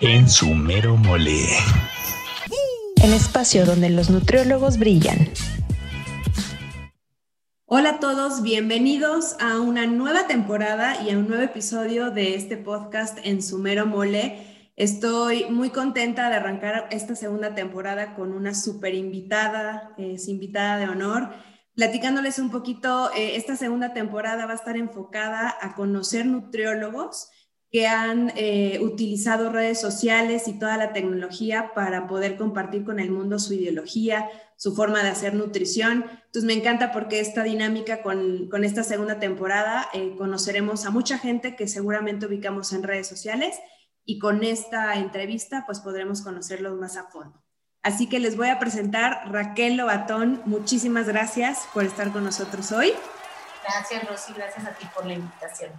en su mero mole. El espacio donde los nutriólogos brillan. Hola a todos, bienvenidos a una nueva temporada y a un nuevo episodio de este podcast en su mero mole. Estoy muy contenta de arrancar esta segunda temporada con una super invitada, es invitada de honor. Platicándoles un poquito, eh, esta segunda temporada va a estar enfocada a conocer nutriólogos que han eh, utilizado redes sociales y toda la tecnología para poder compartir con el mundo su ideología, su forma de hacer nutrición. Entonces me encanta porque esta dinámica con, con esta segunda temporada eh, conoceremos a mucha gente que seguramente ubicamos en redes sociales y con esta entrevista pues podremos conocerlos más a fondo. Así que les voy a presentar Raquel Lobatón. Muchísimas gracias por estar con nosotros hoy. Gracias, Rosy, gracias a ti por la invitación.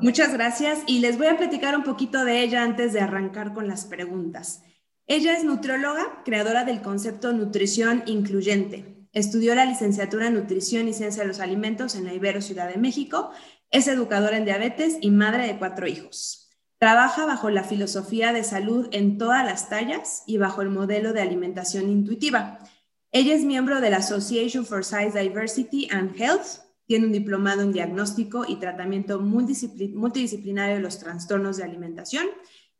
Muchas gracias y les voy a platicar un poquito de ella antes de arrancar con las preguntas. Ella es nutrióloga, creadora del concepto nutrición incluyente. Estudió la licenciatura en nutrición y ciencia de los alimentos en la Ibero Ciudad de México. Es educadora en diabetes y madre de cuatro hijos. Trabaja bajo la filosofía de salud en todas las tallas y bajo el modelo de alimentación intuitiva. Ella es miembro de la Association for Size Diversity and Health, tiene un diplomado en diagnóstico y tratamiento multidisciplinario de los trastornos de alimentación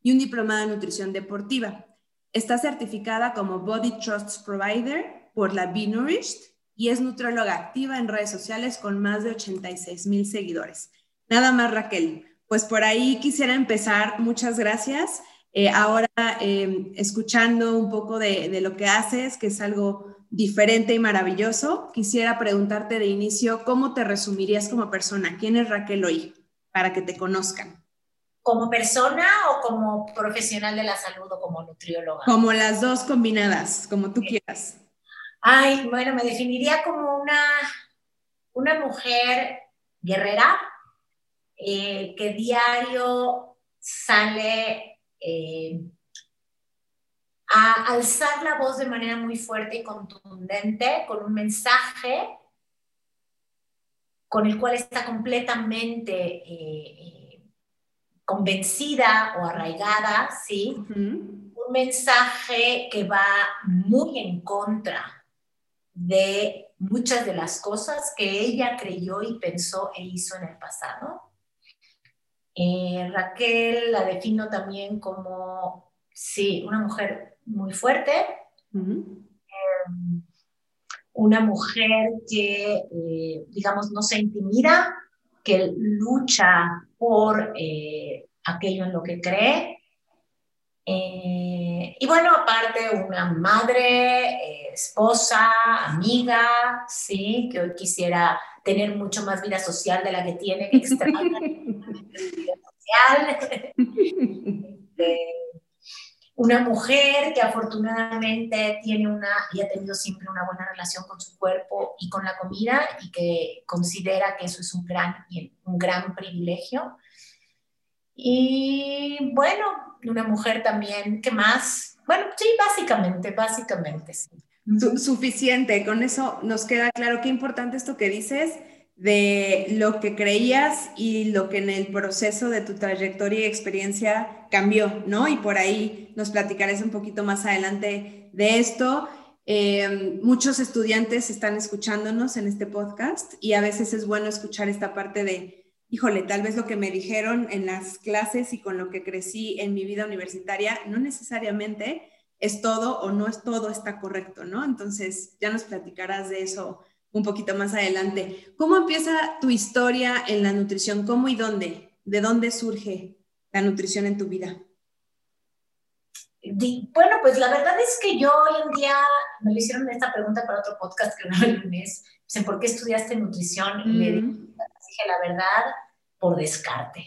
y un diplomado en nutrición deportiva. Está certificada como Body Trust Provider por la Be Nourished y es nutrióloga activa en redes sociales con más de 86 mil seguidores. Nada más, Raquel. Pues por ahí quisiera empezar. Muchas gracias. Eh, ahora, eh, escuchando un poco de, lo que haces, que es algo diferente y maravilloso, quisiera preguntarte de inicio, ¿cómo te resumirías como persona? ¿Quién es Raquel hoy? Para que te conozcan. ¿Como persona o como profesional de la salud o como nutrióloga? Como las dos combinadas, como tú quieras. Ay, bueno, me definiría como una, una mujer guerrera eh, que diario sale eh, a alzar la voz de manera muy fuerte y contundente con un mensaje con el cual está completamente eh, eh, convencida o arraigada, ¿sí? Un mensaje que va muy en contra de muchas de las cosas que ella creyó y pensó e hizo en el pasado. Eh, Raquel la defino también como, sí, una mujer muy fuerte. Em, una mujer que, eh, digamos, no se intimida, que lucha por eh, aquello en lo que cree. Eh, y bueno, aparte una madre, esposa, amiga, sí, que hoy quisiera tener mucho más vida social de la que tiene, que extraña vida social. una mujer que afortunadamente tiene una y ha tenido siempre una buena relación con su cuerpo y con la comida y que considera que eso es un gran, un gran privilegio. Y bueno, una mujer también, ¿qué más? Bueno, sí, básicamente, básicamente. Suficiente, con eso nos queda claro qué importante esto que dices de lo que creías y lo que en el proceso de tu trayectoria y experiencia cambió, ¿no? Y por ahí nos platicarás un poquito más adelante de esto. Eh, muchos estudiantes están escuchándonos en este podcast y a veces es bueno escuchar esta parte de, híjole, tal vez lo que me dijeron en las clases y con lo que crecí en mi vida universitaria no necesariamente es todo o no es todo está correcto, ¿no? Entonces ya nos platicarás de eso un poquito más adelante. ¿Cómo empieza tu historia en la nutrición? ¿Cómo y dónde? ¿De dónde surge la nutrición en tu vida? Bueno, pues la verdad es que yo hoy en día me lo hicieron esta pregunta para otro podcast que no el lunes. Dicen, ¿por qué estudiaste nutrición? Y le mm. dije la verdad, por descarte.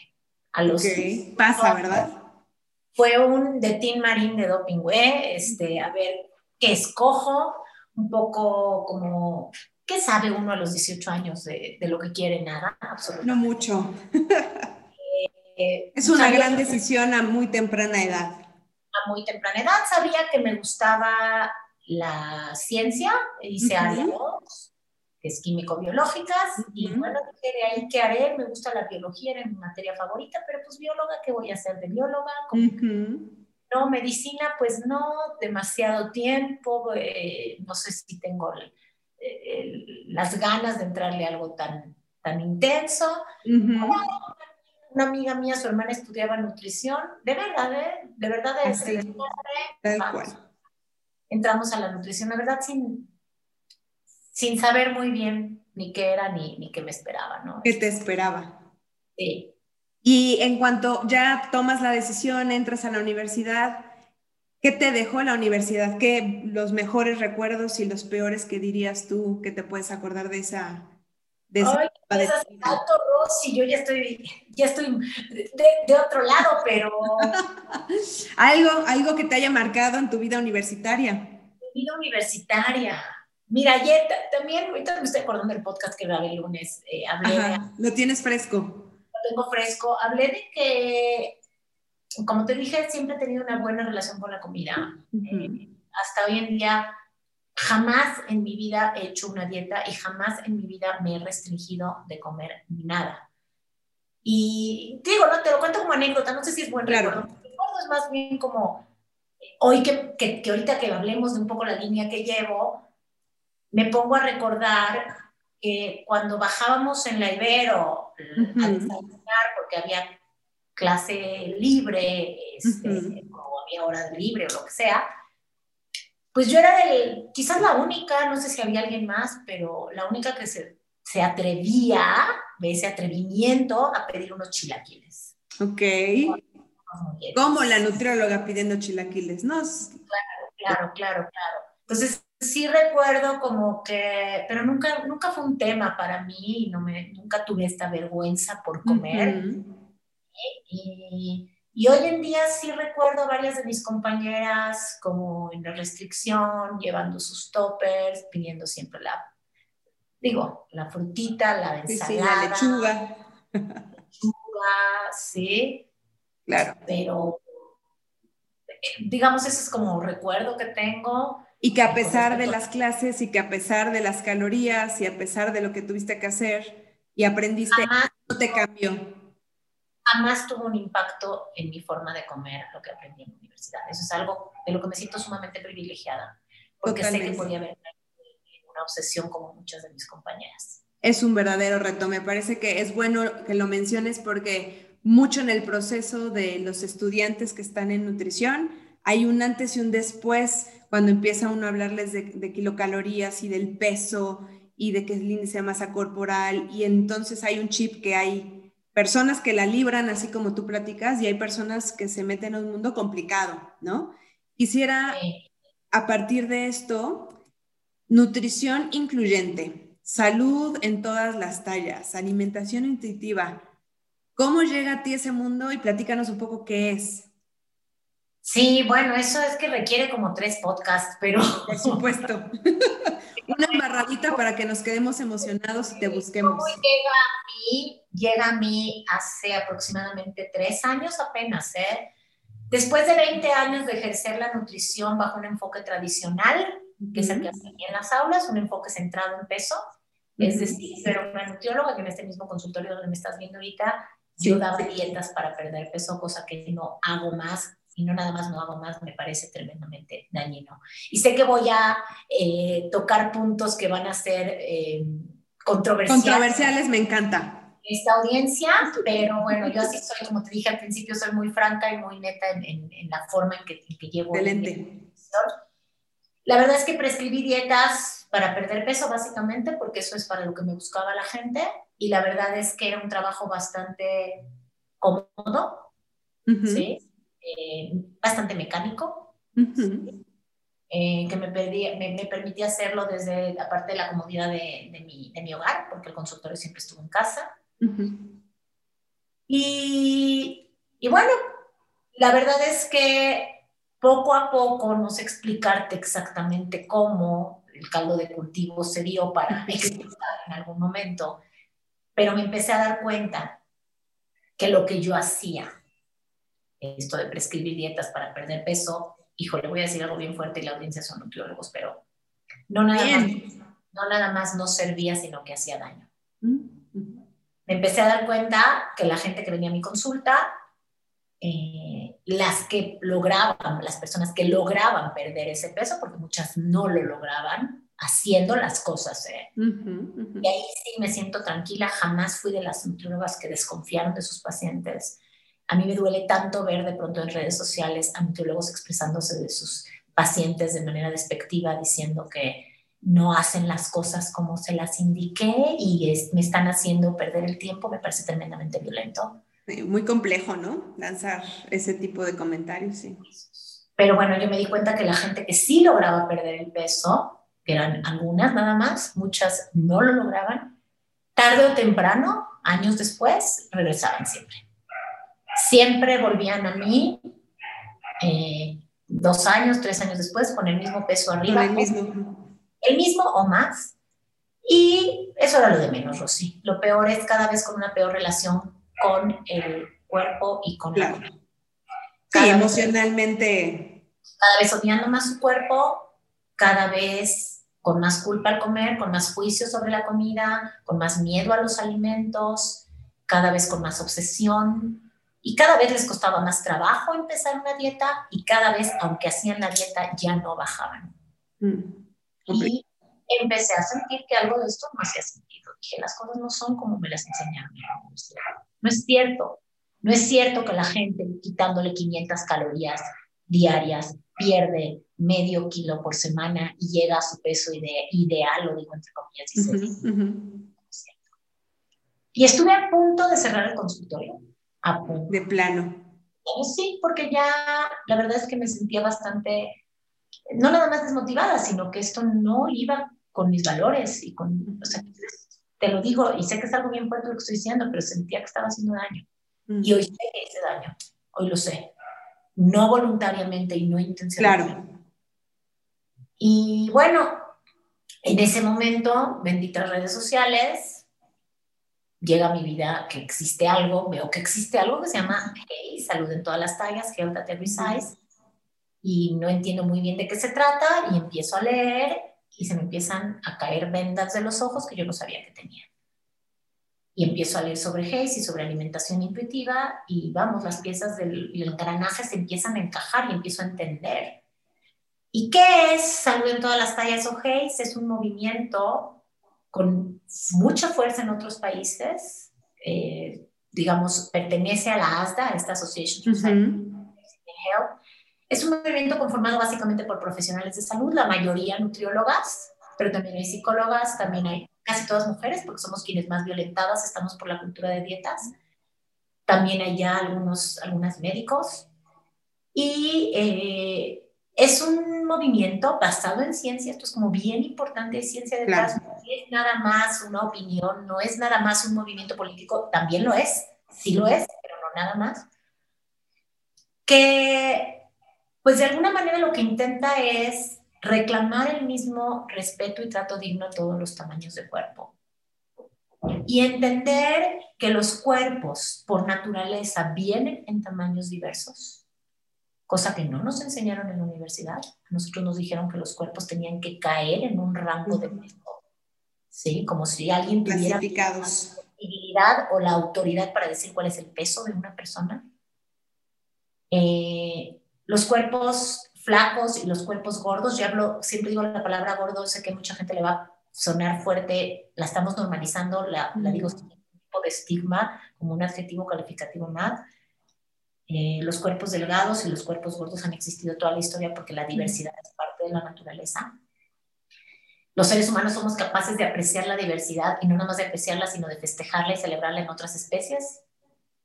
A los pasa, ¿verdad? Fue un de Team Marín de Doping, este, a ver qué escojo, un poco como ¿Qué sabe uno a los 18 años de, lo que quiere? Nada, absolutamente. No mucho. Eh, es una gran decisión a muy temprana edad. A muy temprana edad sabía que me gustaba la ciencia, hice área 2, que es químico-biológicas, y bueno, dije de ahí qué haré, me gusta la biología, era mi materia favorita, pero pues bióloga, ¿qué voy a hacer de bióloga? no, medicina, pues no, demasiado tiempo, eh, no sé si tengo las ganas de entrarle a algo tan, tan intenso. Una amiga mía, su hermana estudiaba nutrición, de verdad, ¿eh? de verdad, Tal cual. Entramos a la nutrición, la verdad, sin, sin saber muy bien ni qué era ni, ni qué me esperaba, ¿no? ¿Qué te esperaba? Sí. Y en cuanto ya tomas la decisión, entras a la universidad, ¿qué te dejó la universidad? ¿Qué los mejores recuerdos y los peores que dirías tú que te puedes acordar de esa de Ay, pues alto, Rosy, yo ya estoy, ya estoy de, otro lado, pero... algo, algo que te haya marcado en tu vida universitaria. Mi vida universitaria. Mira, ayer también, ahorita me estoy acordando del podcast que grabé el lunes, eh, hablé Lo tienes fresco tengo fresco, hablé de que, como te dije, siempre he tenido una buena relación con la comida. Eh, hasta hoy en día, jamás en mi vida he hecho una dieta y jamás en mi vida me he restringido de comer nada. Y digo, no, te lo cuento como anécdota, no sé si es buen recuerdo. recuerdo es más bien como, hoy que, que, que ahorita que hablemos de un poco la línea que llevo, me pongo a recordar que cuando bajábamos en la Ibero a desayunar porque había clase libre, este, o había hora libre o lo que sea, pues yo era del, quizás la única, no sé si había alguien más, pero la única que se, se atrevía, de ese atrevimiento, a pedir unos chilaquiles. Ok. Como la nutrióloga pidiendo chilaquiles, ¿no? Claro, claro, claro, claro. Entonces, sí recuerdo como que, pero nunca, nunca fue un tema para mí, no me, nunca tuve esta vergüenza por comer. Y, y, hoy en día sí recuerdo varias de mis compañeras como en la restricción, llevando sus toppers, pidiendo siempre la, digo, la frutita, la ensalada. Sí, la lechuga. Lechuga, sí. Claro. Pero, digamos, ese es como recuerdo que tengo. Y que a pesar de las clases y que a pesar de las calorías y a pesar de lo que tuviste que hacer y aprendiste, no te cambió. Jamás tuvo un impacto en mi forma de comer lo que aprendí en la universidad. Eso es algo de lo que me siento sumamente privilegiada, porque sé que podía haber una obsesión como muchas de mis compañeras. Es un verdadero reto. Me parece que es bueno que lo menciones porque mucho en el proceso de los estudiantes que están en nutrición hay un antes y un después cuando empieza uno a hablarles de, kilocalorías y del peso y de qué es el índice de masa corporal y entonces hay un chip que hay personas que la libran así como tú platicas y hay personas que se meten en un mundo complicado, ¿no? Quisiera a partir de esto, nutrición incluyente, salud en todas las tallas, alimentación intuitiva. ¿Cómo llega a ti ese mundo y platícanos un poco qué es? Sí, bueno, eso es que requiere como tres podcasts, pero... Por supuesto. Una embarradita para que nos quedemos emocionados y te busquemos. llega a mí? Llega a mí hace aproximadamente tres años apenas, ¿eh? Después de 20 años de ejercer la nutrición bajo un enfoque tradicional, que es el que hacía en las aulas, un enfoque centrado en peso, es decir, pero una nutrióloga que en este mismo consultorio donde me estás viendo ahorita, yo daba dietas para perder peso, cosa que no hago más y no nada más no hago más, me parece tremendamente dañino. Y sé que voy a eh, tocar puntos que van a ser eh, controversiales. Controversiales, me encanta. Esta audiencia, pero bueno, yo así soy, como te dije al principio, soy muy franca y muy neta en, la forma en que, que llevo. Excelente. La verdad es que prescribí dietas para perder peso, básicamente, porque eso es para lo que me buscaba la gente. Y la verdad es que era un trabajo bastante cómodo, ¿sí? Eh, bastante mecánico, eh, que me, me, permitía hacerlo desde, aparte de la comodidad de, de, mi, de mi, hogar, porque el consultorio siempre estuvo en casa. y, y bueno, la verdad es que poco a poco, no sé explicarte exactamente cómo el caldo de cultivo se dio para explicar en algún momento, pero me empecé a dar cuenta que lo que yo hacía esto de prescribir dietas para perder peso, híjole, voy a decir algo bien fuerte y la audiencia son nutriólogos, pero no nada, más, no nada más no servía, sino que hacía daño. Mm. Me empecé a dar cuenta que la gente que venía a mi consulta, eh, las que lograban, las personas que lograban perder ese peso, porque muchas no lo lograban haciendo las cosas. ¿eh? Y ahí sí me siento tranquila, jamás fui de las nutriólogas que desconfiaron de sus pacientes. A mí me duele tanto ver de pronto en redes sociales a nutriólogos expresándose de sus pacientes de manera despectiva, diciendo que no hacen las cosas como se las indiqué y me están haciendo perder el tiempo, me parece tremendamente violento. Muy complejo, ¿no? Lanzar ese tipo de comentarios, sí. Pero bueno, yo me di cuenta que la gente que sí lograba perder el peso, que eran algunas nada más, muchas no lo lograban, tarde o temprano, años después, regresaban siempre. Siempre volvían a mí eh, dos años, tres años después, con el mismo peso arriba. el mismo. El mismo o más. Y eso era lo de menos, Rosy. Lo peor es cada vez con una peor relación con el cuerpo y con la comida. Sí, emocionalmente. cada vez odiando más su cuerpo, cada vez con más culpa al comer, con más juicio sobre la comida, con más miedo a los alimentos, cada vez con más obsesión. Y cada vez les costaba más trabajo empezar una dieta y cada vez, aunque hacían la dieta, ya no bajaban. Mm. Y empecé a sentir que algo de esto no hacía sentido. Dije, las cosas no son como me las enseñaron no es cierto. No es cierto que la gente quitándole 500 calorías diarias pierde medio kilo por semana y llega a su peso ideal, lo digo entre comillas. Y estuve a punto de cerrar el consultorio. A punto. De plano. Sí, porque ya la verdad es que me sentía bastante, no nada más desmotivada, sino que esto no iba con mis valores y con, o sea, te lo digo, y sé que es algo bien fuerte lo que estoy diciendo, pero sentía que estaba haciendo daño. Y hoy sé que hice daño, hoy lo sé. No voluntariamente y no intencionalmente. Claro. Y bueno, en ese momento, benditas redes sociales, llega a mi vida que existe algo, veo que existe algo que se llama Hey, salud en todas las tallas, Health at Every Size, y no entiendo muy bien de qué se trata, y empiezo a leer y se me empiezan a caer vendas de los ojos que yo no sabía que tenía. Y empiezo a leer sobre Hayes y sobre alimentación intuitiva y vamos, las piezas del engranaje se empiezan a encajar y empiezo a entender. ¿Y qué es Salud en todas las tallas o Hayes? Es un movimiento con mucha fuerza en otros países, eh, digamos, pertenece a la ASDA, a esta Association for Health, es un movimiento conformado básicamente por profesionales de salud, la mayoría nutriólogas, pero también hay psicólogas, también hay casi todas mujeres, porque somos quienes más violentadas estamos por la cultura de dietas. También hay ya algunos, algunos médicos. Y eh, es un movimiento basado en ciencia, esto es como bien importante, ciencia detrás, no es nada más una opinión, no es nada más un movimiento político, también lo es, sí lo es, pero no nada más. Que pues de alguna manera lo que intenta es reclamar el mismo respeto y trato digno a todos los tamaños de cuerpo. Y entender que los cuerpos por naturaleza vienen en tamaños diversos, cosa que no nos enseñaron en la universidad. A nosotros nos dijeron que los cuerpos tenían que caer en un rango de peso, ¿sí? Como si alguien tuviera la posibilidad o la autoridad para decir cuál es el peso de una persona. Eh, los cuerpos flacos y los cuerpos gordos, yo hablo, siempre digo la palabra gordo, sé que mucha gente le va a sonar fuerte, la estamos normalizando, la, la digo sin tipo de estigma, como un adjetivo calificativo más. Eh, los cuerpos delgados y los cuerpos gordos han existido toda la historia porque la diversidad es parte de la naturaleza. Los seres humanos somos capaces de apreciar la diversidad y no nada más de apreciarla, sino de festejarla y celebrarla en otras especies.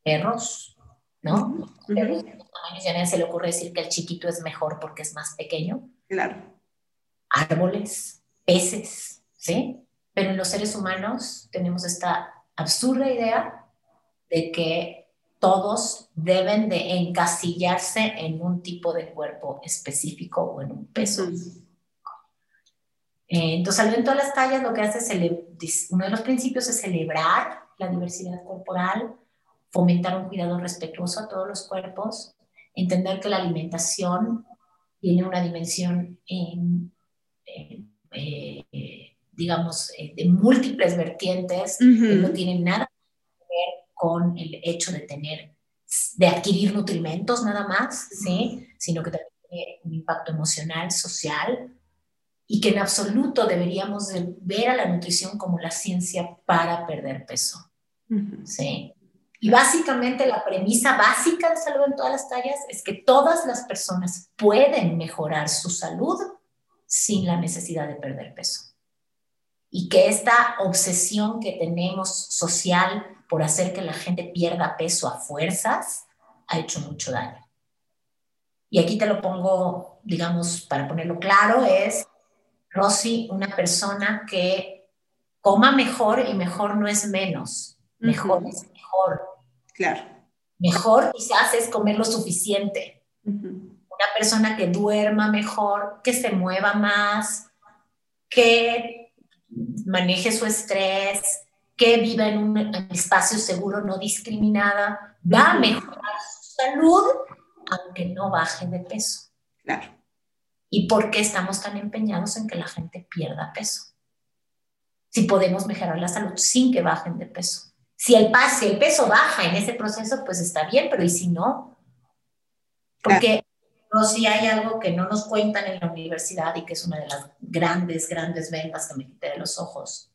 Perros, ¿no? Pero ya nadie se le ocurre decir que el chiquito es mejor porque es más pequeño. Claro. Árboles, peces, ¿sí? Pero en los seres humanos tenemos esta absurda idea de que todos deben de encasillarse en un tipo de cuerpo específico o en un peso. Entonces, al ver todas las tallas, lo que hace es, uno de los principios es celebrar la diversidad corporal, fomentar un cuidado respetuoso a todos los cuerpos, entender que la alimentación tiene una dimensión, eh, digamos, eh, de múltiples vertientes que no tienen nada que ver con el hecho de tener de adquirir nutrimentos nada más, ¿sí? Sino que también tiene un impacto emocional, social, y que en absoluto deberíamos ver a la nutrición como la ciencia para perder peso, ¿sí? Y básicamente la premisa básica de salud en todas las tallas es que todas las personas pueden mejorar su salud sin la necesidad de perder peso. Y que esta obsesión que tenemos social por hacer que la gente pierda peso a fuerzas ha hecho mucho daño. Y aquí te lo pongo, digamos, para ponerlo claro, es, Rosy, una persona que coma mejor y mejor no es menos, mejor es mejor. Claro. Mejor quizás es comer lo suficiente. Una persona que duerma mejor, que se mueva más, que maneje su estrés, que viva en un espacio seguro, no discriminada, va a mejorar su salud, aunque no baje de peso. Claro. ¿Y por qué estamos tan empeñados en que la gente pierda peso? Si podemos mejorar la salud sin que bajen de peso. Si el, si el peso baja en ese proceso, pues está bien, pero ¿y si no? Porque no, si hay algo que no nos cuentan en la universidad y que es una de las grandes, grandes ventas que me quité de los ojos,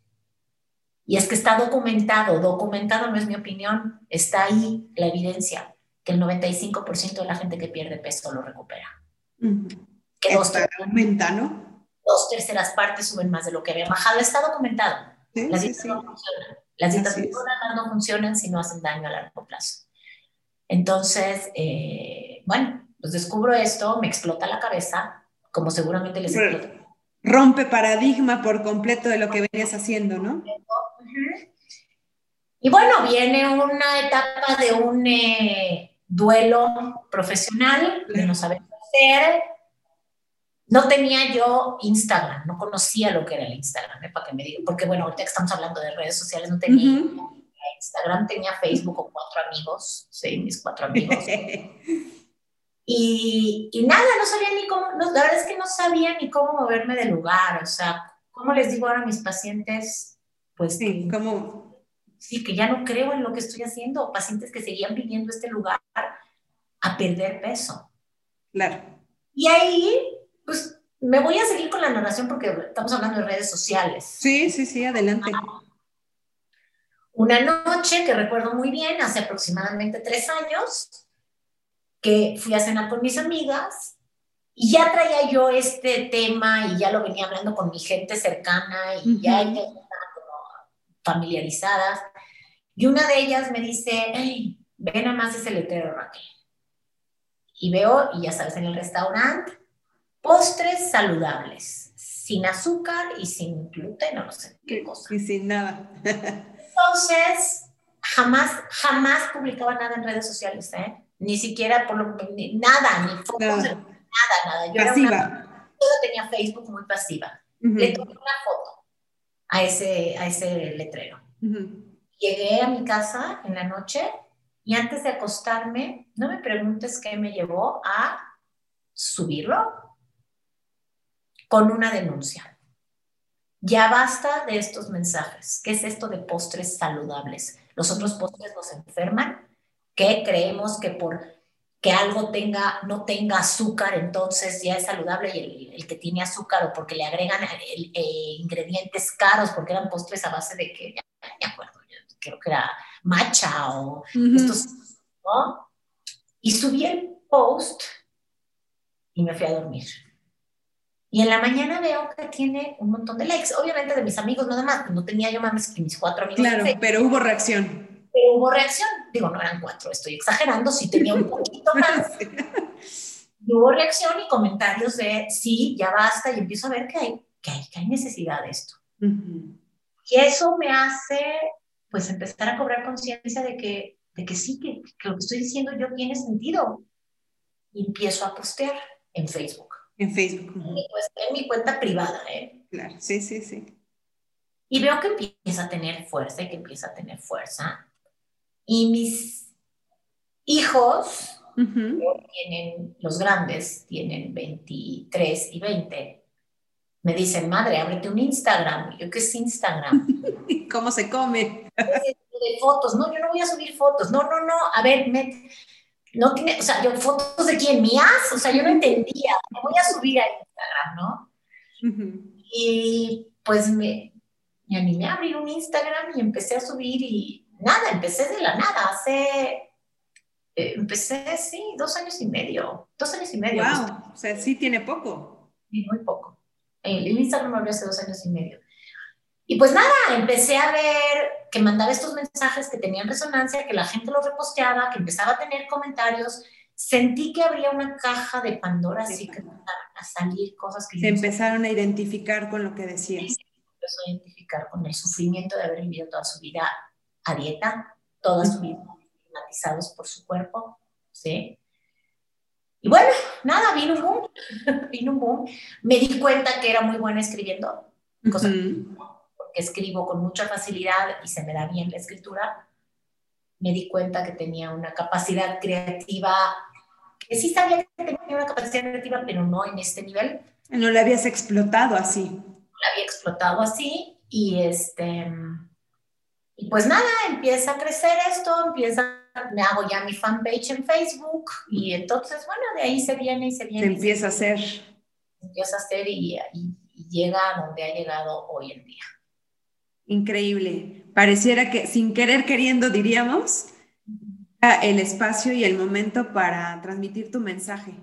y es que está documentado, documentado no es mi opinión, está ahí la evidencia, que el 95% de la gente que pierde peso lo recupera. Que dos, aumenta, ¿no? Dos terceras partes suben más de lo que había bajado. Está documentado. Las dietas no funcionan. Las dietas no funcionan si no hacen daño a largo plazo. Entonces, eh, bueno, pues descubro esto, me explota la cabeza, como seguramente les explota. Rompe paradigma por completo de lo que venías haciendo, ¿no? Y bueno, viene una etapa de un eh, duelo profesional, de no saber qué hacer. No tenía yo Instagram, no conocía lo que era el Instagram, ¿eh? para que me diga, porque bueno, ahorita estamos hablando de redes sociales, no tenía Instagram, tenía Facebook con cuatro amigos, sí, mis cuatro amigos. y, y, nada, no sabía ni cómo, la verdad es que no sabía ni cómo moverme del lugar, o sea, ¿cómo les digo ahora a mis pacientes? pues sí, como... Sí, que ya no creo en lo que estoy haciendo, pacientes que seguían viviendo este lugar a perder peso. Claro. Y ahí, pues me voy a seguir con la narración porque estamos hablando de redes sociales. Sí, sí, sí, adelante. Una noche que recuerdo muy bien, hace aproximadamente tres años, que fui a cenar con mis amigas y ya traía yo este tema y ya lo venía hablando con mi gente cercana y ya familiarizadas. Y una de ellas me dice, hey, ve nada más ese letrero, Raquel. Y veo, y ya sabes, en el restaurante, postres saludables, sin azúcar y sin gluten, no sé qué cosa. Y sin nada. Entonces, jamás, jamás publicaba nada en redes sociales, ¿eh? Ni siquiera por lo nada, ni fotos, nada, nada. Yo pasiva. yo tenía Facebook muy pasiva. Le tomé una foto a ese, a ese letrero. Llegué a mi casa en la noche y antes de acostarme, no me preguntes qué me llevó a subirlo con una denuncia. Ya basta de estos mensajes. ¿Qué es esto de postres saludables? Los otros postres nos enferman. ¿Qué creemos que por que algo tenga, no tenga azúcar, entonces ya es saludable y el, que tiene azúcar o porque le agregan eh, ingredientes caros, porque eran postres a base de que, ya me acuerdo, creo que era matcha o estos, ¿no? Y subí el post y me fui a dormir. Y en la mañana veo que tiene un montón de likes, obviamente de mis amigos nada más, no tenía yo más que mis cuatro amigos. Claro, pero hubo reacción pero hubo reacción. Digo, no eran cuatro, estoy exagerando, sí tenía un poquito más. Y hubo reacción y comentarios de, sí, ya basta, y empiezo a ver que hay, que hay, que hay necesidad de esto. Y eso me hace, pues, empezar a cobrar conciencia de que, de que sí, que, que, lo que estoy diciendo yo tiene sentido. Y empiezo a postear en Facebook. En Facebook. pues, en mi cuenta privada, ¿eh? Claro, sí, sí, sí. Y veo que empieza a tener fuerza y que empieza a tener fuerza. Y mis hijos, tienen, los grandes, tienen 23 y 20, me dicen, madre, ábrete un Instagram. yo, ¿qué es Instagram? ¿Cómo se come? de fotos, no, yo no voy a subir fotos, no, no, no, a ver, no tiene, o sea, yo fotos de quién, mías, o sea, yo no entendía, me voy a subir a Instagram, ¿no? Y pues me, me animé a abrir un Instagram y empecé a subir y nada, empecé de la nada, hace, eh, empecé, sí, dos años y medio, dos años y medio. Wow, o sea, sí tiene poco. Sí, muy poco. El, Instagram me abrió hace dos años y medio. Y pues nada, empecé a ver que mandaba estos mensajes que tenían resonancia, que la gente los reposteaba, que empezaba a tener comentarios. Sentí que habría una caja de Pandora, así que empezaron a salir cosas que... Se empezaron a identificar con lo que decías. se empezó a identificar con el sufrimiento de haber vivido toda su vida a dieta, toda su vida estigmatizados por su cuerpo, ¿sí? Y bueno, nada, vino un boom, vino un boom. Me di cuenta que era muy buena escribiendo, cosa porque escribo con mucha facilidad y se me da bien la escritura, me di cuenta que tenía una capacidad creativa, que sí sabía que tenía una capacidad creativa, pero no en este nivel. No la habías explotado así. La había explotado así y este... Y pues nada, empieza a crecer esto, empieza, me hago ya mi fanpage en Facebook y entonces, bueno, de ahí se viene y se viene. Se empieza a hacer. empieza a hacer y, y llega a donde ha llegado hoy en día. Increíble. Pareciera que sin querer queriendo, diríamos, el espacio y el momento para transmitir tu mensaje.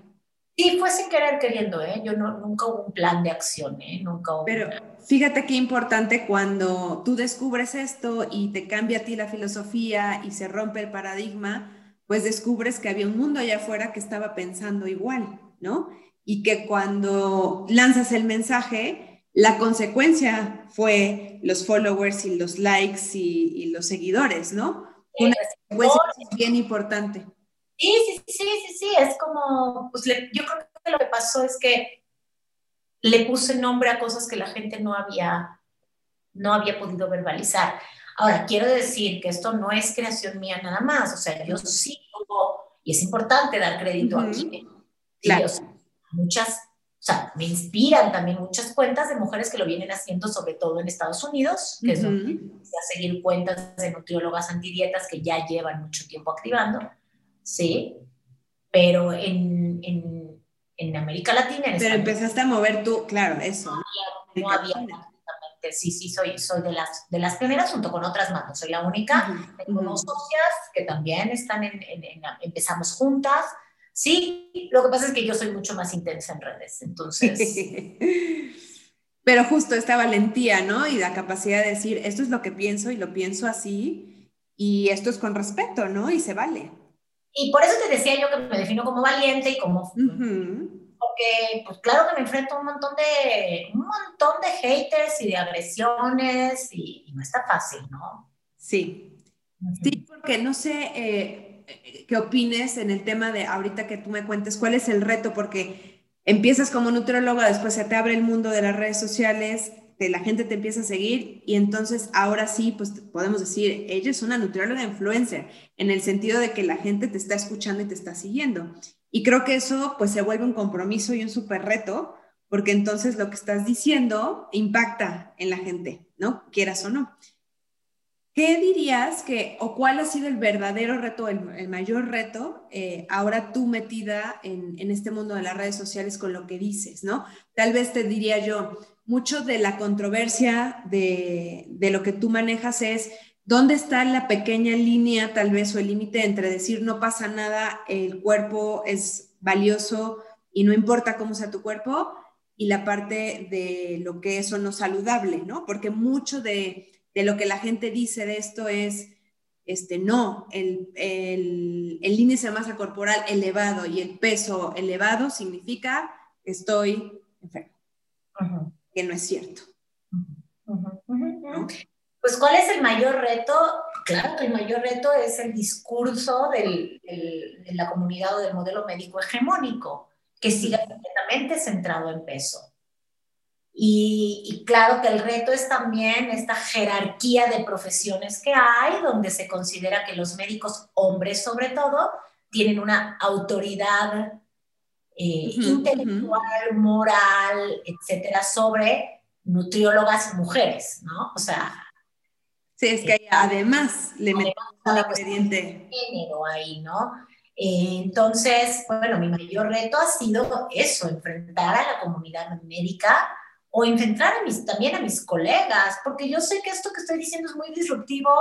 Sí, fue sin querer queriendo, ¿eh? Yo no, nunca hubo un plan de acción, ¿eh? Nunca hubo. Pero fíjate qué importante cuando tú descubres esto y te cambia a ti la filosofía y se rompe el paradigma, pues descubres que había un mundo allá afuera que estaba pensando igual, ¿no? Y que cuando lanzas el mensaje, la consecuencia fue los followers y los likes y, los seguidores, ¿no? Una consecuencia bien importante. Sí, sí, sí, sí, sí, es como, pues yo creo que lo que pasó es que le puse nombre a cosas que la gente no había, no había podido verbalizar. Ahora, quiero decir que esto no es creación mía nada más, o sea, yo sí, y es importante dar crédito aquí. Claro. muchas o sea, me inspiran también muchas cuentas de mujeres que lo vienen haciendo, sobre todo en Estados Unidos, que es donde a seguir cuentas de nutriólogas antidietas que ya llevan mucho tiempo activando, ¿sí? Pero en, en, en América Latina... En Pero empezaste a mover tú, claro, eso. No había, sí, sí, soy, soy de, las, de las primeras junto con otras más, soy la única. Tengo dos socias que también están en, en, empezamos juntas, Sí, lo que pasa es que yo soy mucho más intensa en redes, entonces... Pero justo esta valentía, ¿no? Y la capacidad de decir, esto es lo que pienso y lo pienso así, y esto es con respeto, ¿no? Y se vale. Y por eso te decía yo que me defino como valiente y como... Porque, pues claro que me enfrento a un montón de, un montón de haters y de agresiones y, no está fácil, ¿no? Sí. Sí, porque no sé, eh, qué opines en el tema de ahorita que tú me cuentes cuál es el reto, porque empiezas como nutrióloga, después se te abre el mundo de las redes sociales, de la gente te empieza a seguir y entonces ahora sí, pues podemos decir, ella es una nutrióloga influencer, en el sentido de que la gente te está escuchando y te está siguiendo. Y creo que eso pues se vuelve un compromiso y un súper reto, porque entonces lo que estás diciendo impacta en la gente, ¿no? Quieras o no. ¿Qué dirías que, o cuál ha sido el verdadero reto, el, mayor reto, eh, ahora tú metida en, este mundo de las redes sociales con lo que dices, ¿no? Tal vez te diría yo, mucho de la controversia de, de lo que tú manejas es dónde está la pequeña línea, tal vez, o el límite entre decir no pasa nada, el cuerpo es valioso y no importa cómo sea tu cuerpo, y la parte de lo que es o no saludable, ¿no? Porque mucho de de lo que la gente dice de esto es, este, no, el, el, el índice de masa corporal elevado y el peso elevado significa que estoy enfermo, que no es cierto. Pues, ¿cuál es el mayor reto? Claro que el mayor reto es el discurso del, de la comunidad o del modelo médico hegemónico, que siga completamente centrado en peso. Y, claro que el reto es también esta jerarquía de profesiones que hay, donde se considera que los médicos, hombres sobre todo, tienen una autoridad eh, intelectual, moral, etcétera, sobre nutriólogas mujeres, ¿no? O sea. Sí, es que además le metemos un ingrediente. género ahí, ¿no? Eh, entonces, bueno, mi mayor reto ha sido eso, enfrentar a la comunidad médica o enfrentar a mis, también a mis colegas, porque yo sé que esto que estoy diciendo es muy disruptivo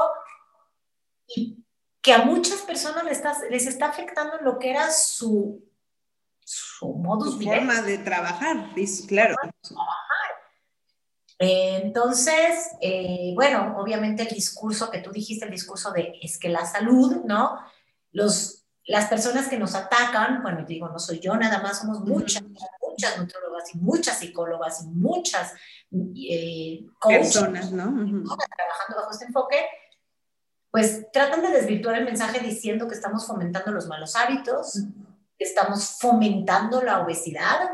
y que a muchas personas les está, les está afectando lo que era su, su modus su forma de trabajar, claro. Entonces, eh, bueno, obviamente el discurso que tú dijiste, el discurso de es que la salud, ¿no? Los, las personas que nos atacan, bueno, digo, no soy yo nada más, somos muchas, muchas nutrólogas y muchas psicólogas y muchas eh, personas, ¿no? Trabajando bajo este enfoque, pues tratan de desvirtuar el mensaje diciendo que estamos fomentando los malos hábitos, que estamos fomentando la obesidad.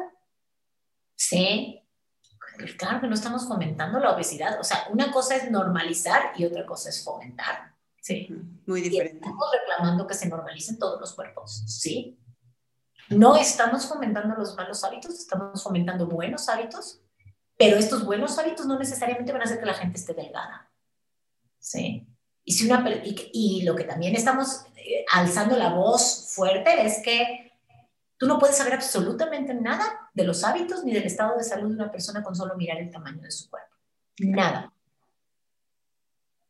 Sí, claro que no estamos fomentando la obesidad. O sea, una cosa es normalizar y otra cosa es fomentar. Sí, muy diferente. estamos reclamando que se normalicen todos los cuerpos, ¿sí? No estamos fomentando los malos hábitos, estamos fomentando buenos hábitos, pero estos buenos hábitos no necesariamente van a hacer que la gente esté delgada, ¿sí? Y, si una, y, lo que también estamos eh, alzando la voz fuerte es que tú no puedes saber absolutamente nada de los hábitos ni del estado de salud de una persona con solo mirar el tamaño de su cuerpo. Nada.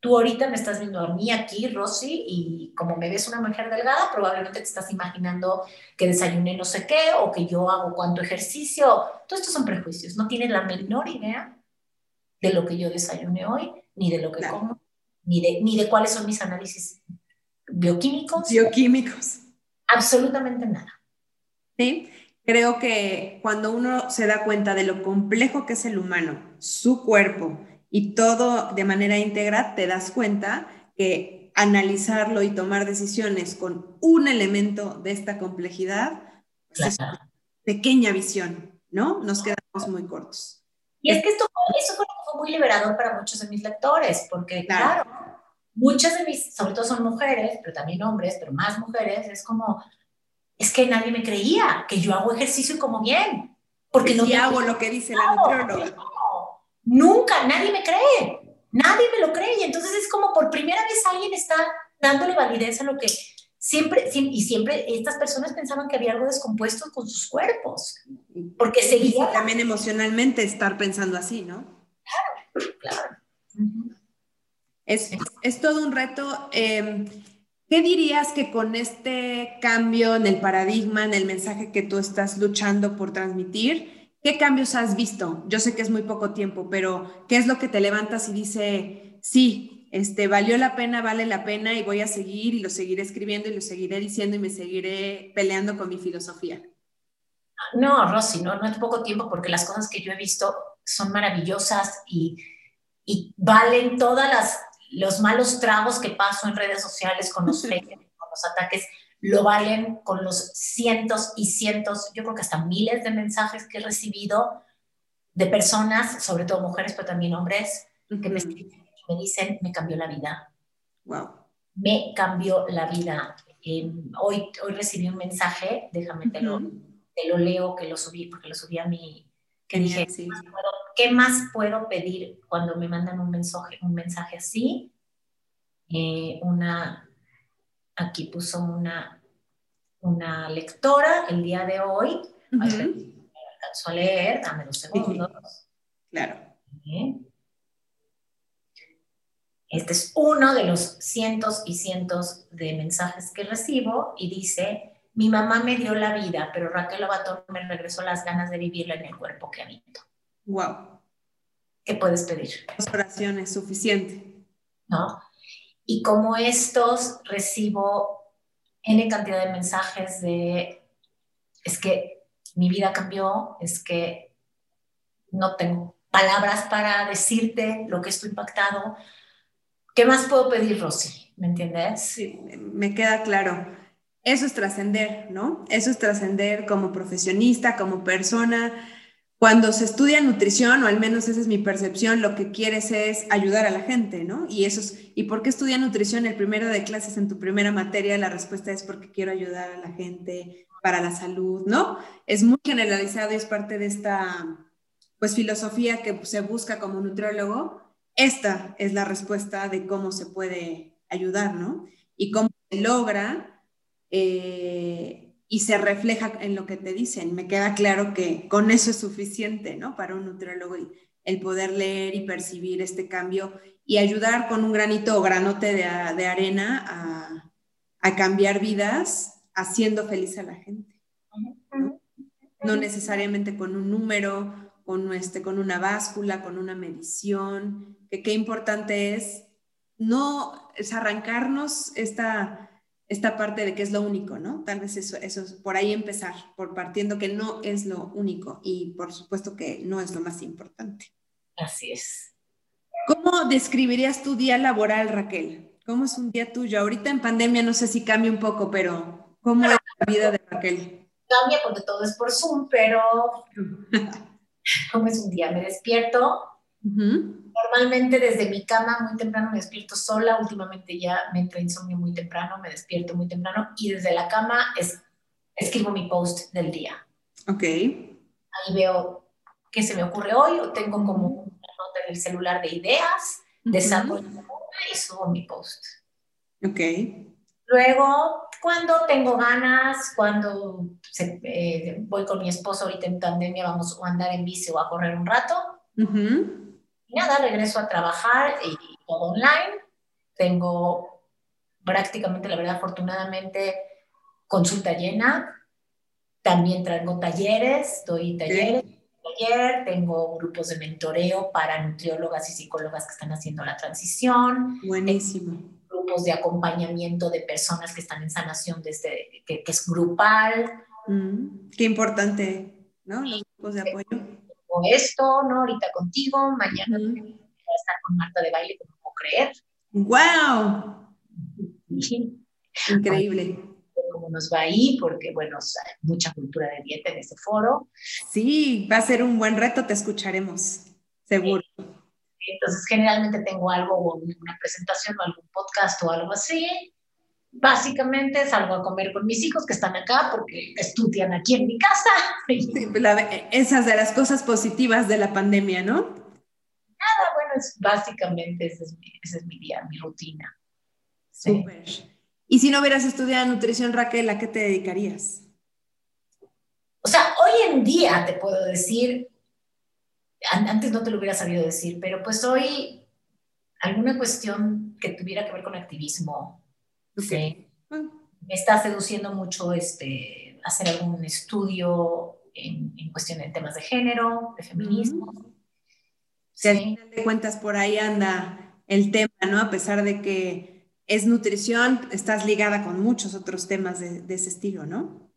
Tú ahorita me estás viendo a mí aquí, Rosy, y como me ves una mujer delgada, probablemente te estás imaginando que desayuné no sé qué o que yo hago cuánto ejercicio. Todos estos son prejuicios. No tienes la menor idea de lo que yo desayuné hoy, ni de lo que como, ni de, ni de cuáles son mis análisis bioquímicos. Bioquímicos. Absolutamente nada. Sí, creo que cuando uno se da cuenta de lo complejo que es el humano, su cuerpo, y todo de manera íntegra, te das cuenta que analizarlo y tomar decisiones con un elemento de esta complejidad pues, es una pequeña visión, ¿no? Nos quedamos muy cortos. Y es que esto, eso fue, muy liberador para muchos de mis lectores, porque claro. muchas de mis, sobre todo son mujeres, pero también hombres, pero más mujeres, es como, es que nadie me creía que yo hago ejercicio y como bien. Porque no hago lo que dice la nutrióloga. Nunca, nadie me cree, nadie me lo cree. Y entonces es como por primera vez alguien está dándole validez a lo que siempre, y siempre estas personas pensaban que había algo descompuesto con sus cuerpos, porque seguía... también emocionalmente estar pensando así, ¿no? Claro, claro. es, es, todo un reto. Em, ¿Qué dirías que con este cambio en el paradigma, en el mensaje que tú estás luchando por transmitir, ¿Qué cambios has visto? Yo sé que es muy poco tiempo, pero ¿qué es lo que te levantas y dice, sí, este, valió la pena, vale la pena y voy a seguir y lo seguiré escribiendo y lo seguiré diciendo y me seguiré peleando con mi filosofía? No, Rosy, no, no es poco tiempo porque las cosas que yo he visto son maravillosas y, y valen todas las los malos tragos que paso en redes sociales con los con los ataques lo valen con los cientos y cientos, yo creo que hasta miles de mensajes que he recibido de personas, sobre todo mujeres, pero también hombres, que me, me, dicen, me cambió la vida. Wow. Me cambió la vida. hoy, hoy recibí un mensaje, déjame te, lo, te lo leo, que lo subí, porque lo subí a mi... Que dije, ¿qué más puedo pedir cuando me mandan un mensaje, un mensaje así? Eh, una aquí puso una, una lectora el día de hoy. me alcanzó a leer, dame dos segundos. Claro. Este es uno de los cientos y cientos de mensajes que recibo y dice, mi mamá me dio la vida, pero Raquel Abatón me regresó las ganas de vivirla en el cuerpo que habito. Wow. ¿Qué puedes pedir? Dos oraciones, suficiente. ¿No? Y como estos recibo N cantidad de mensajes de, es que mi vida cambió, es que no tengo palabras para decirte lo que estoy impactado. ¿Qué más puedo pedir, Rosy? ¿Me entiendes? Sí, me queda claro. Eso es trascender, ¿no? Eso es trascender como profesionista, como persona, cuando se estudia nutrición, o al menos esa es mi percepción, lo que quieres es ayudar a la gente, ¿no? Y eso es, ¿y por qué estudia nutrición el primero de clases en tu primera materia? La respuesta es porque quiero ayudar a la gente para la salud, ¿no? Es muy generalizado y es parte de esta, pues, filosofía que se busca como nutriólogo. esta es la respuesta de cómo se puede ayudar, ¿no? Y cómo se logra eh, y se refleja en lo que te dicen. Me queda claro que con eso es suficiente, ¿no? Para un nutriólogo el, poder leer y percibir este cambio y ayudar con un granito o granote de, arena a, a, cambiar vidas haciendo feliz a la gente. ¿no? no necesariamente con un número, con, este, con una báscula, con una medición, que qué importante es no es arrancarnos esta, esta parte de que es lo único, ¿no? Tal vez eso, eso es por ahí empezar, por partiendo que no es lo único y por supuesto que no es lo más importante. Así es. ¿Cómo describirías tu día laboral, Raquel? ¿Cómo es un día tuyo? Ahorita en pandemia no sé si cambia un poco, pero ¿cómo es la vida de Raquel? Cambia porque todo es por Zoom, pero ¿cómo es un día? Me despierto. Normalmente desde mi cama muy temprano me despierto sola. Últimamente ya me entra insomnio muy temprano, me despierto muy temprano y desde la cama es, escribo mi post del día. Ok. Ahí veo qué se me ocurre hoy o tengo como una nota en el celular de ideas, desarrollo y subo mi post. Ok. Luego, cuando tengo ganas, cuando eh, voy con mi esposo ahorita en pandemia, vamos a andar en bici o a correr un rato. Y nada, regreso a trabajar y todo online. Tengo prácticamente, la verdad, afortunadamente, consulta llena. También traigo talleres, doy talleres. Taller, tengo grupos de mentoreo para nutriólogas y psicólogas que están haciendo la transición. Buenísimo grupos de acompañamiento de personas que están en sanación desde que, es grupal. Mm, qué importante, ¿no? Los grupos de apoyo. O esto, ¿no? Ahorita contigo, mañana voy a estar con Marta de baile, como puedo creer. ¡Wow! Increíble. Cómo nos va ahí, porque, bueno, hay mucha cultura de dieta en ese foro. Sí, va a ser un buen reto, te escucharemos, seguro. Entonces, generalmente tengo algo, o una presentación o algún podcast o algo así. Básicamente salgo a comer con mis hijos que están acá porque estudian aquí en mi casa. Sí, pues esas de las cosas positivas de la pandemia, ¿no? Nada, bueno, es, básicamente ese es, mi, ese es mi día, mi rutina. Sí. Y si no hubieras estudiado nutrición, Raquel, ¿a qué te dedicarías? O sea, hoy en día te puedo decir, antes no te lo hubiera sabido decir, pero pues hoy alguna cuestión que tuviera que ver con activismo. Sí. Ah. Me está seduciendo mucho este, hacer algún estudio en, en cuestión de temas de género, de feminismo. Si al final de cuentas por ahí anda el tema, ¿no? A pesar de que es nutrición, estás ligada con muchos otros temas de, ese estilo, ¿no?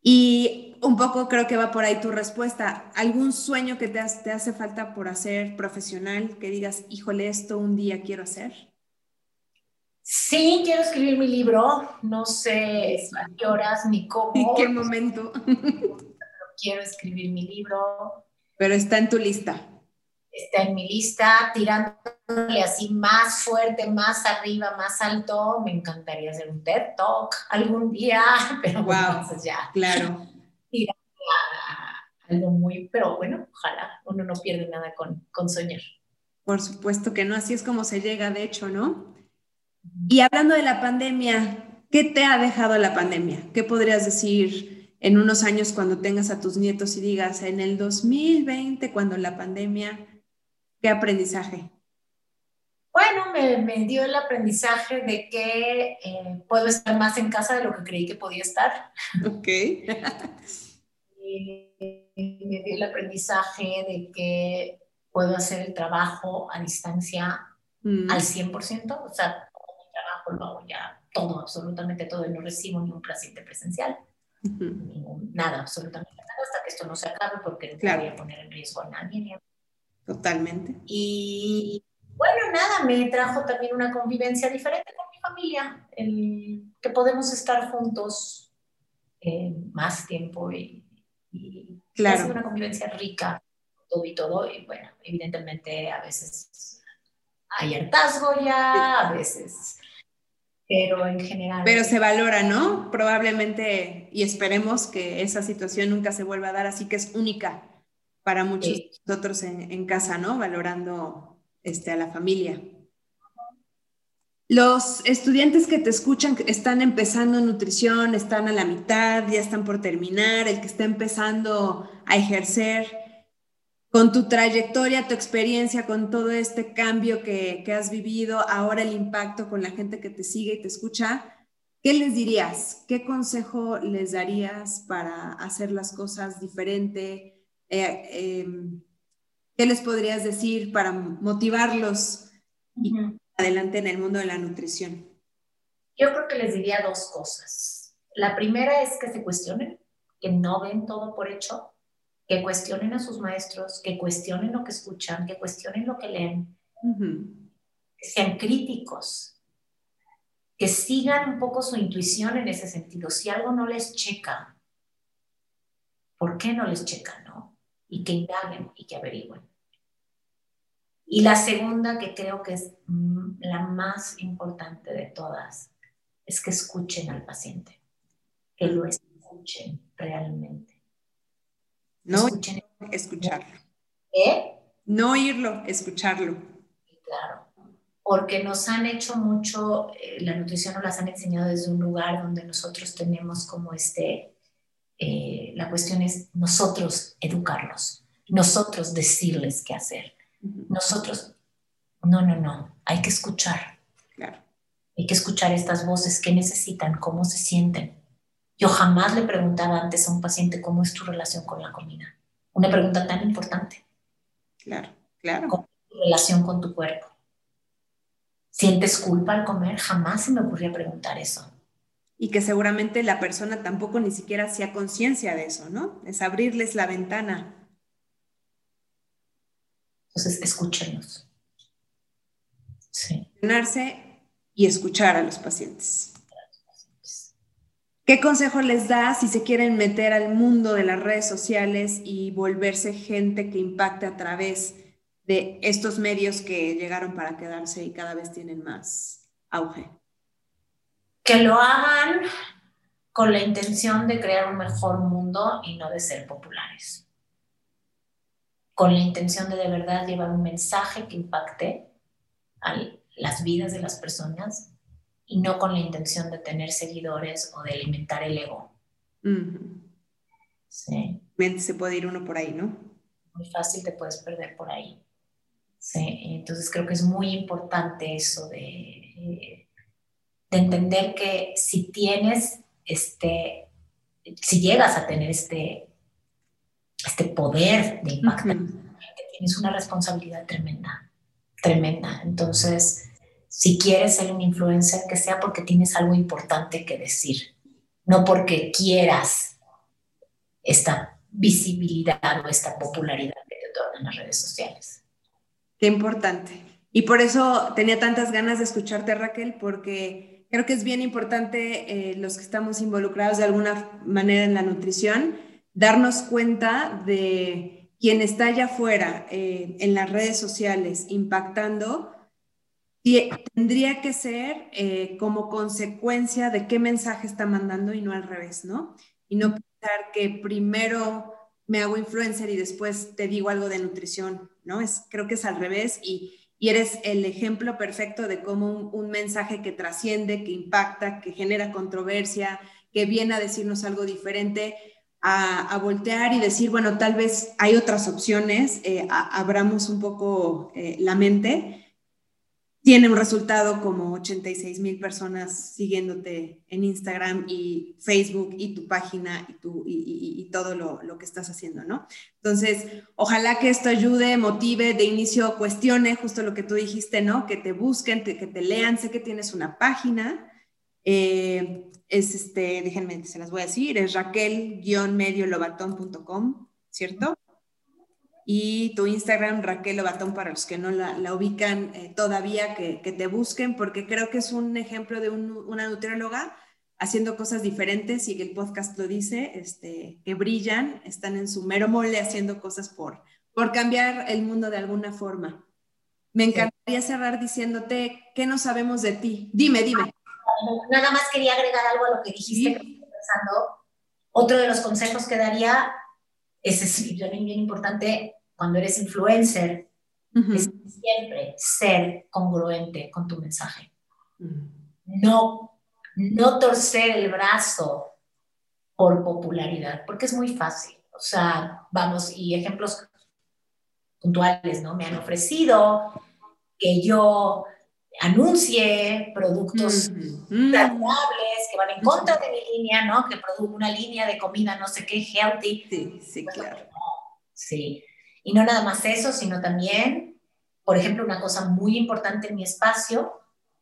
Y un poco creo que va por ahí tu respuesta. ¿Algún sueño que te, te, hace falta por hacer profesional que digas, híjole, esto un día quiero hacer? Sí, quiero escribir mi libro. No sé a qué horas ni cómo. ¿En qué momento? quiero escribir mi libro. Pero está en tu lista está en mi lista, tirándole así más fuerte, más arriba, más alto. Me encantaría hacer un TED Talk algún día, pero wow, entonces ya. Claro. algo muy, pero bueno, ojalá uno no pierde nada con, con soñar. Por supuesto que no, así es como se llega, de hecho, ¿no? Y hablando de la pandemia, ¿qué te ha dejado la pandemia? ¿Qué podrías decir en unos años cuando tengas a tus nietos y digas, en el 2020, cuando la pandemia ¿Qué aprendizaje? Bueno, me, dio el aprendizaje de que eh, puedo estar más en casa de lo que creí que podía estar. Ok. me dio el aprendizaje de que puedo hacer el trabajo a distancia mm. al 100%. O sea, trabajo lo hago ya todo, absolutamente todo, y no recibo ningún paciente presencial. nada, absolutamente nada, hasta que esto no se acabe, porque no voy a poner en riesgo a nadie Totalmente. Y bueno, nada, me trajo también una convivencia diferente con mi familia, el que podemos estar juntos eh, más tiempo y, y claro. una convivencia rica, todo y todo. Y bueno, evidentemente a veces hay hartazgo ya, a veces pero en general. Pero se valora, ¿no? Probablemente, y esperemos que esa situación nunca se vuelva a dar, así que es única para muchos de nosotros en, casa, ¿no? Valorando este, a la familia. Los estudiantes que te escuchan están empezando nutrición, están a la mitad, ya están por terminar, el que está empezando a ejercer, con tu trayectoria, tu experiencia, con todo este cambio que, que has vivido, ahora el impacto con la gente que te sigue y te escucha, ¿Qué les dirías? ¿Qué consejo les darías para hacer las cosas diferente? Eh, em, ¿Qué les podrías decir para motivarlos y adelante en el mundo de la nutrición? Yo creo que les diría dos cosas. La primera es que se cuestionen, que no ven todo por hecho, que cuestionen a sus maestros, que cuestionen lo que escuchan, que cuestionen lo que leen, que sean críticos, que sigan un poco su intuición en ese sentido. Si algo no les checa, ¿por qué no les checa, no? Y que indaguen y que averigüen. Y la segunda, que creo que es mm, la más importante de todas, es que escuchen al paciente, que lo escuchen realmente. No escuchen. escucharlo. ¿Eh? No oírlo, escucharlo. Claro porque nos han hecho mucho, eh, la nutrición nos las han enseñado desde un lugar donde nosotros tenemos como este, eh, la cuestión es nosotros educarlos, nosotros decirles qué hacer, nosotros, no, no, no, hay que escuchar, claro. hay que escuchar estas voces, qué necesitan, cómo se sienten. Yo jamás le preguntaba antes a un paciente cómo es tu relación con la comida, una pregunta tan importante. Claro, claro. ¿Cómo es tu relación con tu cuerpo? ¿Sientes culpa al comer? Jamás se me ocurría preguntar eso. Y que seguramente la persona tampoco ni siquiera hacía conciencia de eso, ¿no? Es abrirles la ventana. Entonces, escúchenos. Sí. Y escuchar a los pacientes. ¿Qué consejo les da si se quieren meter al mundo de las redes sociales y volverse gente que impacte a través de estos medios que llegaron para quedarse y cada vez tienen más auge? Que lo hagan con la intención de crear un mejor mundo y no de ser populares. Con la intención de de verdad llevar un mensaje que impacte a las vidas de las personas y no con la intención de tener seguidores o de alimentar el ego. Sí. Se puede ir uno por ahí, ¿no? Muy fácil te puedes perder por ahí. ¿sí? Entonces creo que es muy importante eso de, de entender que si tienes este, si llegas a tener este, este poder de impacto, tienes una responsabilidad tremenda, tremenda. Entonces, si quieres ser un influencer, que sea porque tienes algo importante que decir, no porque quieras esta visibilidad o esta popularidad que te otorgan las redes sociales. Qué importante. Y por eso tenía tantas ganas de escucharte, Raquel, porque creo que es bien importante eh, los que estamos involucrados de alguna manera en la nutrición, darnos cuenta de quien está allá afuera eh, en las redes sociales impactando, tendría que ser eh, como consecuencia de qué mensaje está mandando y no al revés, ¿no? Y no pensar que primero me hago influencer y después te digo algo de nutrición, ¿no? Es, creo que es al revés y, eres el ejemplo perfecto de cómo un, mensaje que trasciende, que impacta, que genera controversia, que viene a decirnos algo diferente, a, voltear y decir, bueno, tal vez hay otras opciones, eh, abramos un poco eh, la mente tiene un resultado como 86 mil personas siguiéndote en Instagram y Facebook y tu página y, tu, y, todo lo, lo, que estás haciendo, ¿no? Entonces, ojalá que esto ayude, motive, de inicio cuestione justo lo que tú dijiste, ¿no? Que te busquen, que te lean, sé que tienes una página, eh, es este, déjenme, se las voy a decir, es raquel-mediolobatón.com, ¿cierto? Y tu Instagram, Raquel Obatón, para los que no la, ubican eh, todavía, que, te busquen, porque creo que es un ejemplo de una nutrióloga haciendo cosas diferentes y que el podcast lo dice, este, que brillan, están en su mero mole haciendo cosas por, por cambiar el mundo de alguna forma. Me encantaría cerrar diciéndote, ¿qué no sabemos de ti? Dime, dime. Nada más quería agregar algo a lo que dijiste, Otro de los consejos que daría ese es bien importante cuando eres influencer, es siempre ser congruente con tu mensaje. No, no torcer el brazo por popularidad, porque es muy fácil. O sea, vamos, y ejemplos puntuales, ¿no? Me han ofrecido que yo anuncie productos uh que van en contra de mi línea, ¿no? Que produzco una línea de comida, no sé qué, healthy. Sí, sí, claro. Sí. Y no nada más eso, sino también, por ejemplo, una cosa muy importante en mi espacio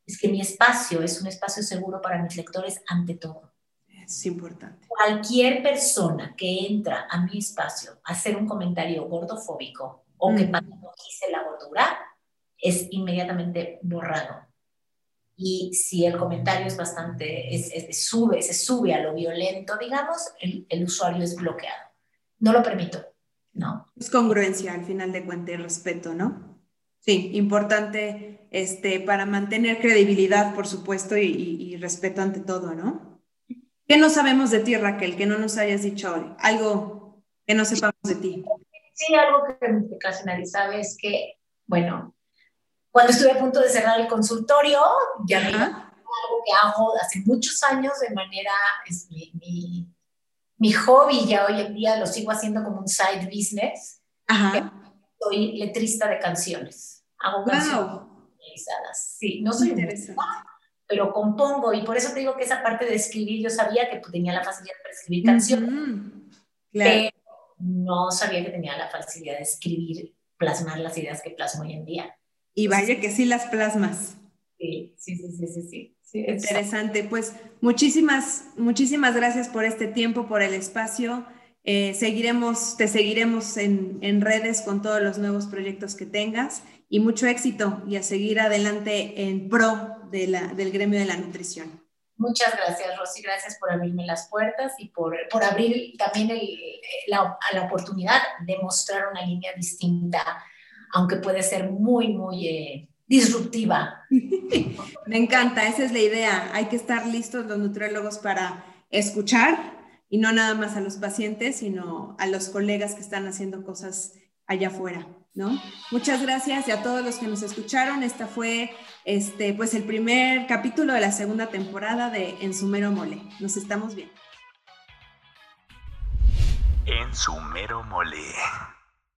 es que mi espacio es un espacio seguro para mis lectores ante todo. Es importante. Cualquier persona que entra a mi espacio a hacer un comentario gordofóbico o que patologice la gordura, es inmediatamente borrado. Y si el comentario es bastante, es, sube, se sube a lo violento, digamos, el, el, usuario es bloqueado. No lo permito, ¿no? Es congruencia al final de cuentas y respeto, ¿no? Sí, importante este, para mantener credibilidad, por supuesto, y, y, respeto ante todo, ¿no? ¿Qué no sabemos de ti, Raquel, que no nos hayas dicho hoy? Algo que no sepamos de ti. Sí, algo que casi nadie sabe es que, bueno, cuando estuve a punto de cerrar el consultorio, ya me algo que hago hace muchos años de manera, es mi, mi, hobby, ya hoy en día lo sigo haciendo como un side business. Soy letrista de canciones. Hago canciones Sí, no soy interesante. pero compongo y por eso te digo que esa parte de escribir, yo sabía que tenía la facilidad para escribir canciones, pero no sabía que tenía la facilidad de escribir, plasmar las ideas que plasmo hoy en día. Y vaya que sí las plasmas. Sí, sí, sí, sí, sí. Interesante. Pues muchísimas, muchísimas gracias por este tiempo, por el espacio. Eh, seguiremos, te seguiremos en, en, redes con todos los nuevos proyectos que tengas y mucho éxito y a seguir adelante en pro de la, del gremio de la nutrición. Muchas gracias, Rosy. Gracias por abrirme las puertas y por, por abrir también el, la, la oportunidad de mostrar una línea distinta aunque puede ser muy, muy eh, disruptiva. Me encanta, esa es la idea. Hay que estar listos los nutriólogos para escuchar y no nada más a los pacientes, sino a los colegas que están haciendo cosas allá afuera. ¿No? Muchas gracias y a todos los que nos escucharon. Esta fue este, pues el primer capítulo de la segunda temporada de En Sumero Mole. Nos estamos viendo. En Sumero Mole.